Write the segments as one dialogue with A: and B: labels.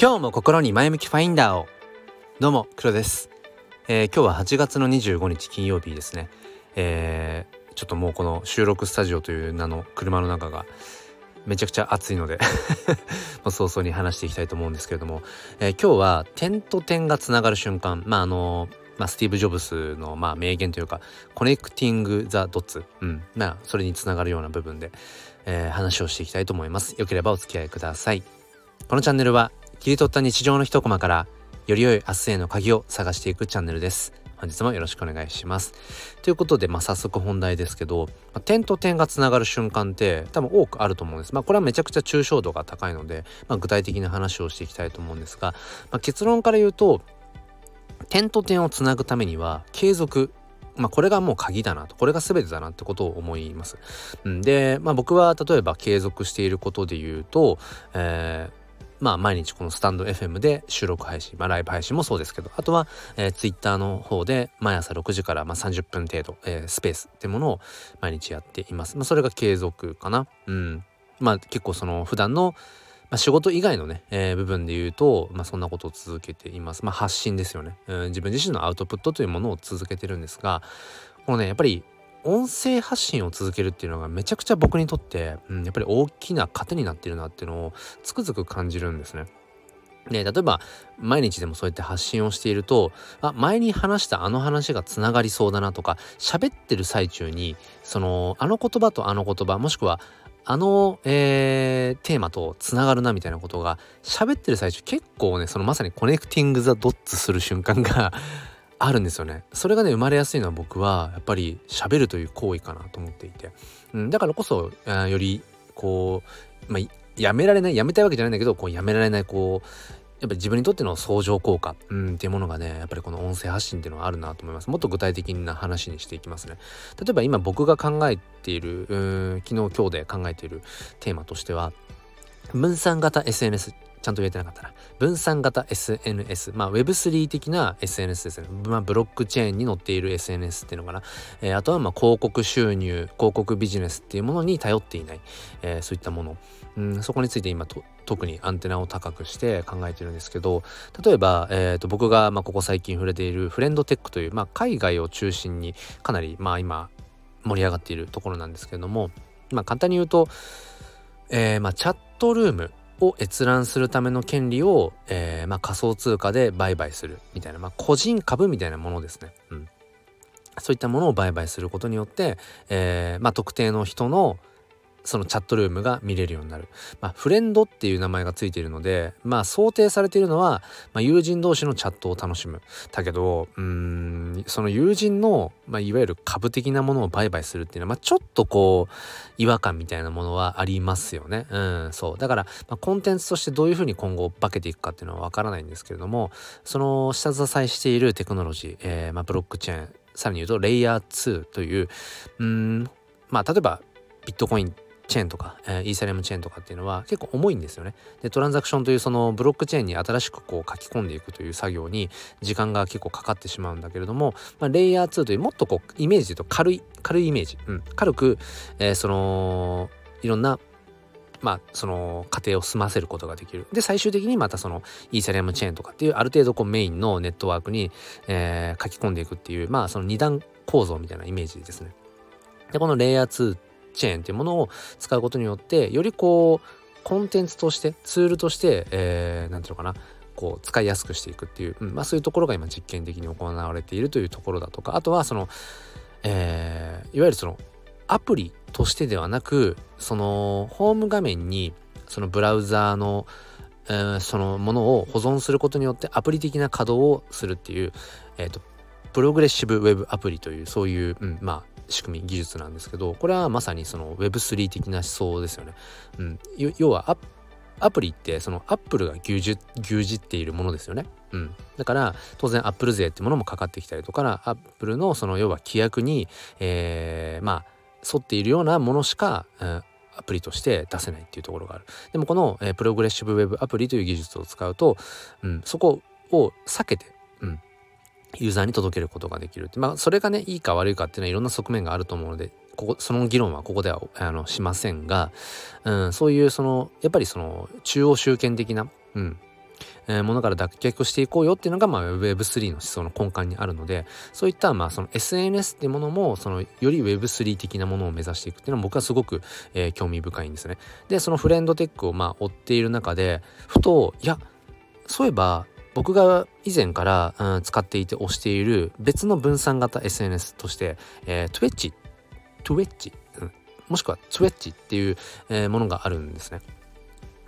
A: 今日も心に前向きファインダーを。どうも黒です、えー、今日は8月の25日金曜日ですね、えー、ちょっともうこの収録スタジオという名の車の中がめちゃくちゃ暑いので もう早々に話していきたいと思うんですけれども、えー、今日は点と点がつながる瞬間。まああのまあ、スティーブ・ジョブスのまあ名言というか connecting the dots、うん。まあ、それにつながるような部分で、えー、話をしていきたいと思います。よければお付き合いください。このチャンネルは切り取った日常の一コマからより良い明日への鍵を探していくチャンネルです本日もよろしくお願いします。ということで、まあ、早速本題ですけど、まあ、点と点がつながる瞬間って多分多くあると思うんです。まあ、これはめちゃくちゃ抽象度が高いので、まあ、具体的な話をしていきたいと思うんですが、まあ、結論から言うと、点と点をつなぐためには継続まあ、これがもう鍵だなとこれが全てだなってことを思います。で、まあ、僕は例えば継続していることで言うと、えー、まあ毎日このスタンド FM で収録配信、まあライブ配信もそうですけど、あとは、えー、Twitter の方で毎朝6時からまあ30分程度、えー、スペースってものを毎日やっています。まあそれが継続かな。うん。まあ結構その普段のまあ、仕事以外のね、えー、部分で言うと、まあ、そんなことを続けています。まあ、発信ですよね、うん。自分自身のアウトプットというものを続けてるんですが、このね、やっぱり音声発信を続けるっていうのがめちゃくちゃ僕にとって、うん、やっぱり大きな糧になってるなっていうのをつくづく感じるんですね。で、例えば毎日でもそうやって発信をしていると、あ、前に話したあの話がつながりそうだなとか、喋ってる最中に、その、あの言葉とあの言葉、もしくはあの、えー、テーマとつながるなみたいなことが喋ってる最中結構ねそのまさにコネクティング・ザ・ドッツする瞬間があるんですよね。それがね生まれやすいのは僕はやっぱり喋るという行為かなと思っていて、うん、だからこそよりこう、まあ、やめられないやめたいわけじゃないんだけどこうやめられないこうやっぱり自分にとっての相乗効果、うん、っていうものがねやっぱりこの音声発信っていうのはあるなと思います。もっと具体的な話にしていきますね。例えば今僕が考えている昨日今日で考えているテーマとしては分散型 SNS ちゃんと言えてなかったな。分散型 SNS。まあ Web3 的な SNS ですね。まあブロックチェーンに載っている SNS っていうのかな。えー、あとはまあ広告収入、広告ビジネスっていうものに頼っていない。えー、そういったもの。うん、そこについて今と特にアンテナを高くして考えてるんですけど例えば、えーと、僕が、まあ、ここ最近触れているフレンドテックという、まあ、海外を中心にかなり、まあ、今盛り上がっているところなんですけれども、まあ、簡単に言うと、えーまあ、チャットルームを閲覧するための権利を、えーまあ、仮想通貨で売買するみたいな、まあ、個人株みたいなものですね。うん、そういったものを売買することによって、えーまあ、特定の人の、そのチャットルームが見れるようになる。まあ、フレンドっていう名前がついているので、まあ、想定されているのは、まあ、友人同士のチャットを楽しむ。だけど、うん、その友人の、まあ、いわゆる株的なものを売買するっていうのは、まあ、ちょっとこう、違和感みたいなものはありますよね。うん、そう。だから、まあ、コンテンツとしてどういうふうに今後化けていくかっていうのはわからないんですけれども、その下支えしているテクノロジー、えー、まあ、ブロックチェーン、さらに言うと、レイヤー2という、うん、まあ、例えば、ビットコインチェーンとか、えー、イーサリアムチェーンとかっていうのは結構重いんですよね。でトランザクションというそのブロックチェーンに新しくこう書き込んでいくという作業に時間が結構かかってしまうんだけれども、まあ、レイヤー2というもっとこうイメージで言うと軽い軽いイメージ、うん、軽く、えー、そのいろんなまあ、その過程を済ませることができる。で、最終的にまたそのイーサリアムチェーンとかっていうある程度こうメインのネットワークに、えー、書き込んでいくっていう、まあその二段構造みたいなイメージですね。で、このレイヤー2チェーンっていうものを使うことによってよりこうコンテンツとしてツールとして何、えー、て言うのかなこう使いやすくしていくっていう、うんまあ、そういうところが今実験的に行われているというところだとかあとはその、えー、いわゆるそのアプリとしてではなくそのホーム画面にそのブラウザーの、えー、そのものを保存することによってアプリ的な稼働をするっていう、えーと、プログレッシブウェブアプリというそういう、うん、まあ仕組み技術なんですけどこれはまさにその Web3 的な思想ですよね。うん、要はアプリってそのアップルが牛耳牛耳っているものですよね。うん、だから当然アップル税ってものもかかってきたりとかアップルのその要は規約に、えー、まあ沿っているようなものしか、うん、アプリとして出せないっていうところがある。でもこの、えー、プログレッシブウェブアプリという技術を使うと、うん、そこを避けて、うん、ユーザーに届けることができるまあそれがねいいか悪いかっていうのはいろんな側面があると思うのでここその議論はここではあのしませんが、うん、そういうそのやっぱりその中央集権的な、うんえー、ものから脱却していこうよっていうのが、まあ、Web3 の思想の根幹にあるのでそういったまあその SNS っていうものもそのより Web3 的なものを目指していくっていうのは僕はすごく、えー、興味深いんですね。でそのフレンドテックをまあ追っている中でふといやそういえば僕が以前から、うん、使っていて推している別の分散型 SNS として、えー、Twitch、Twitch、うん、もしくは Twitch っていう、えー、ものがあるんですね。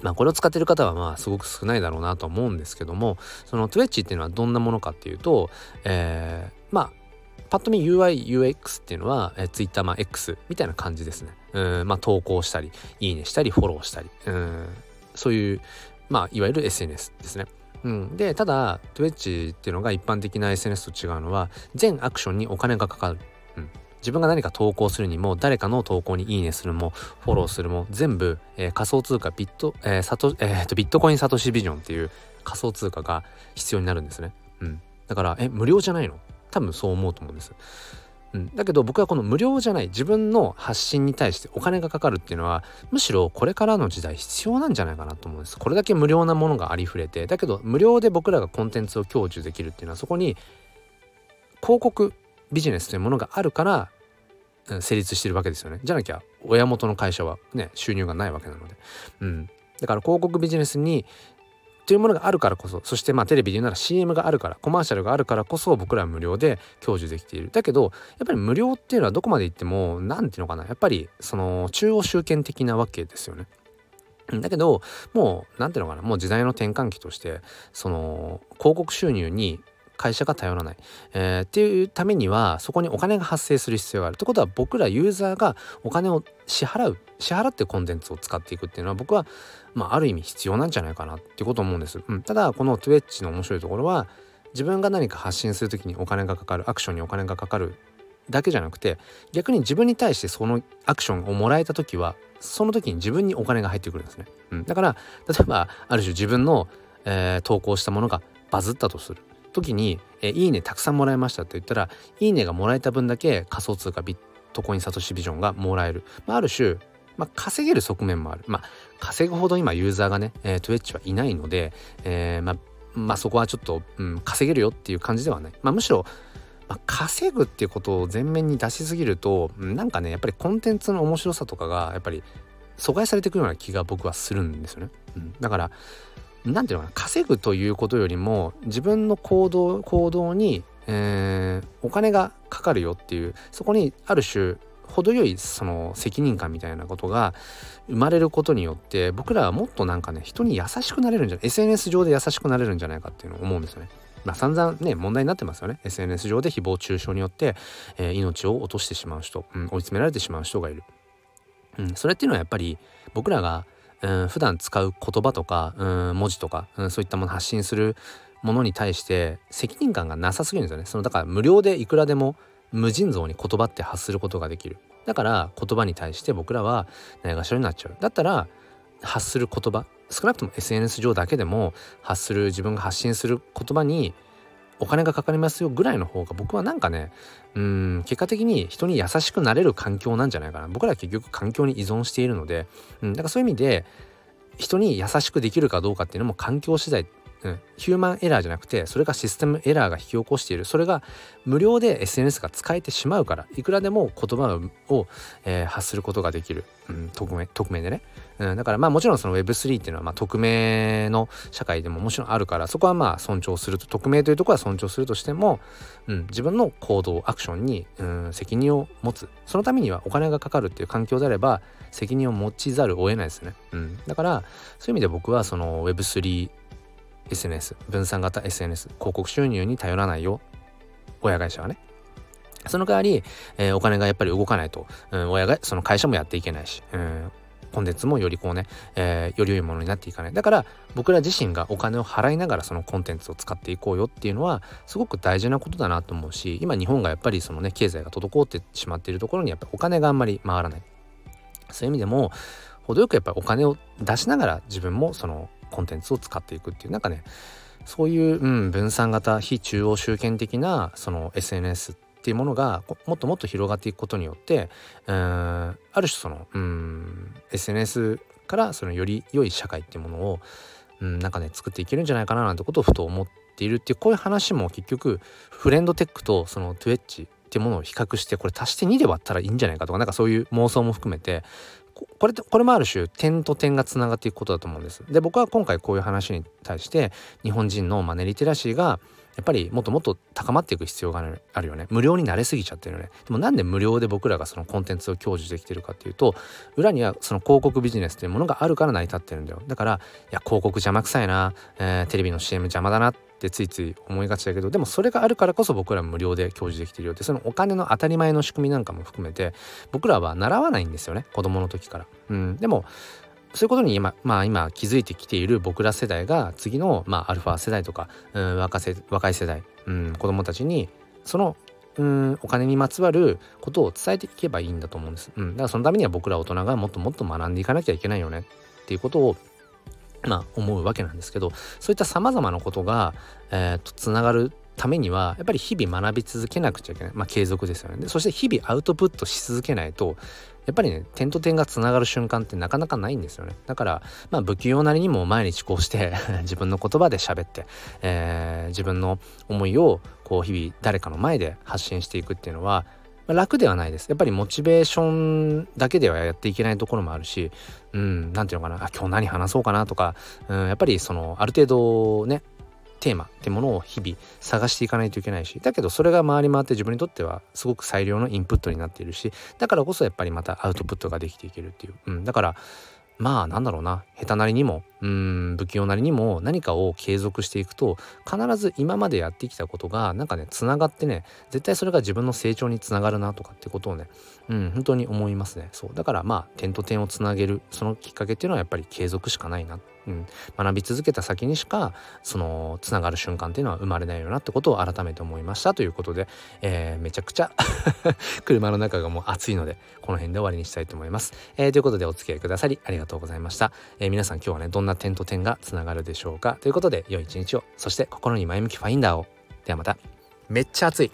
A: まあこれを使ってる方はまあすごく少ないだろうなと思うんですけどもその Twitch っていうのはどんなものかっていうと、えー、まあパッと見 UIUX っていうのは、えー、Twitter まあ X みたいな感じですね。うんまあ投稿したりいいねしたりフォローしたりうんそういうまあいわゆる SNS ですね。うん、でただ Twitch っていうのが一般的な SNS と違うのは全アクションにお金がかかる、うん、自分が何か投稿するにも誰かの投稿にいいねするもフォローするも全部、えー、仮想通貨ビット、えーサトえー、とビットコインサトシビジョンっていう仮想通貨が必要になるんですね、うん、だからえ無料じゃないの？多分そう思うと思うんです。うん、だけど僕はこの無料じゃない自分の発信に対してお金がかかるっていうのはむしろこれからの時代必要なんじゃないかなと思うんです。これだけ無料なものがありふれてだけど無料で僕らがコンテンツを享受できるっていうのはそこに広告ビジネスというものがあるから、成立してるわけですよね。じゃなきゃ親元の会社はね収入がないわけなので。うん。だから広告ビジネスにというものがあるからこそそしてまあテレビで言うなら CM があるからコマーシャルがあるからこそ僕らは無料で享受できているだけどやっぱり無料っていうのはどこまでいっても何ていうのかなやっぱりその中央集権的なわけですよね。だけどもう何ていうのかなもう時代の転換期としてその広告収入に会社が頼らない、えー、っていうためにはそこにお金が発生する必要がある。ってことは僕らユーザーがお金を支払う。支払ってコンテンツを使っていくっていうのは僕は、まあ、ある意味必要なんじゃないかなっていうことを思うんです、うん、ただこの Twitch の面白いところは自分が何か発信する時にお金がかかる。アクションにお金がかかるだけじゃなくて逆に自分に対してそのアクションをもらえた時はその時に自分にお金が入ってくるんですね、うん、だから例えばある種自分の、えー、投稿したものがバズったとする。時に、えいいねたくさんもらいましたって言ったらいいねがもらえた分だけ仮想通貨ビットコインサトシビジョンがもらえる、まあ、ある種、まあ、稼げる側面もある。まあ稼ぐほど今ユーザーがね、えー、トゥエッチはいないので、えー、まあまあそこはちょっと、うん、稼げるよっていう感じではない、まあ、むしろまあ、稼ぐっていうことを前面に出しすぎるとなんかねやっぱりコンテンツの面白さとかがやっぱり阻害されていくような気が僕はするんですよね。うん、だから何ていうのかな稼ぐということよりも自分の行動行動に、えー、お金がかかるよっていうそこにある種程よいその責任感みたいなことが生まれることによって僕らはもっとなんかね人に優しくなれるんじゃない SNS 上で優しくなれるんじゃないかっていうのを思うんですよね。まあ散々ね問題になってますよね SNS 上で誹謗中傷によって、えー、命を落としてしまう人、うん、追い詰められてしまう人がいる、うん、それっていうのはやっぱり僕らがうん、普段使う言葉とか、文字とか、そういったもの発信するものに対して責任感がなさすぎるんですよね。そのだから無料でいくらでも無尽蔵に言葉って発することができる。だから言葉に対して僕らはないがしろになっちゃう。だったら発する言葉少なくとも SNS 上だけでも発する自分が発信する言葉にお金がかかりますよぐらいの方が僕はなんかねうん結果的に人に優しくなれる環境なんじゃないかな。僕らは結局環境に依存しているので、うん、だからそういう意味で人に優しくできるかどうかっていうのも環境次第うん、ヒューマンエラーじゃなくてそれがシステムエラーが引き起こしている。それが無料で SNS が使えてしまうからいくらでも言葉を、えー、発することができる、うん、匿名匿名でね、うん、だからまあもちろんその Web3 っていうのはまあ匿名の社会でももちろんあるからそこはまあ尊重すると匿名というところは尊重するとしても、うん、自分の行動アクションに、うん、責任を持つ。そのためにはお金がかかるっていう環境であれば責任を持ちざるを得ないですね、うん、だからそういう意味で僕はその Web3 SNS 分散型 SNS 広告収入に頼らないよ。親会社はね。その代わり、えー、お金がやっぱり動かないと、うん、親がその会社もやっていけないし、うん、コンテンツもよりこうね、えー、より良いものになっていかない。だから僕ら自身がお金を払いながらそのコンテンツを使っていこうよっていうのはすごく大事なことだなと思うし今日本がやっぱりそのね経済が滞ってしまっているところにやっぱお金があんまり回らない。そういう意味でも程よくやっぱりお金を出しながら自分もそのコンテンツを使っていくっていうなんかねそういう、うん、分散型非中央集権的なその SNS っていうものがもっともっと広がっていくことによってうんある種そのうん SNS からそのより良い社会っていうものをうん、なんかね作っていけるんじゃないかななんてことをふと思っているっていうこういう話も結局フレンドテックとそのトゥエッジっていうものを比較してこれ足して2で割ったらいいんじゃないかとかなんかそういう妄想も含めてこれこれもある種点と点がつながっていくことだと思うんです。で僕は今回こういう話に対して日本人のマネリテラシーがやっぱりもっともっと高まっていく必要があるよね。無料になれすぎちゃってるよね。でもなんで無料で僕らがそのコンテンツを享受できてるかっていうと裏にはその広告ビジネスというものがあるから成り立ってるんだよ。だからいや広告邪魔くさいな、えー、テレビの CM 邪魔だな。ってついつい思いがちだけどでもそれがあるからこそ僕ら無料で享受できてるよってそのお金の当たり前の仕組みなんかも含めて僕らは習わないんですよね子供の時から。うん、でもそういうことに今、まあ今気づいてきている僕ら世代が次の、まあアルファ世代とか、うん、若せ若い世代、うん、子供たちにそのうんお金にまつわることを伝えていけばいいんだと思うんです。うん、だからそのためには僕ら大人がもっともっと学んでいかなきゃいけないよねっていうことをまあ思うわけなんですけどそういったさまざまなことが、えー、とつながるためにはやっぱり日々学び続けなくちゃいけない。まあ継続ですよね。そして日々アウトプットし続けないとやっぱりね点と点がつながる瞬間ってなかなかないんですよね。だからまあ不器用なりにも毎日こうして 自分の言葉で喋って、えー、自分の思いをこう日々誰かの前で発信していくっていうのはま楽ではないです。やっぱりモチベーションだけではやっていけないところもあるし、うん、なんていうのかな、今日何話そうかなとか、うん、やっぱりその、ある程度ね、テーマってものを日々探していかないといけないしだけどそれが回り回って自分にとってはすごく最良のインプットになっているしだからこそやっぱりまたアウトプットができていけるっていう、うん、だからまあなんだろうな。下手なりにも。うん不器用なりにも。何かを継続していくと必ず今までやってきたことがなんかねつながってね絶対それが自分の成長につながるなとかってことをねうん本当に思いますね。そう。だからまあ点と点をつなげる。そのきっかけっていうのはやっぱり継続しかないなっうん、学び続けた先にしかそのつながる瞬間っていうのは生まれないよなってことを改めて思いましたということで、えー、めちゃくちゃ 車の中がもう暑いのでこの辺で終わりにしたいと思います、えー、ということでお付き合いくださりありがとうございました、えー、皆さん今日はねどんな点と点がつながるでしょうかということで良い一日を。そして心に前向きファインダーを。ではまた。めっちゃ暑い。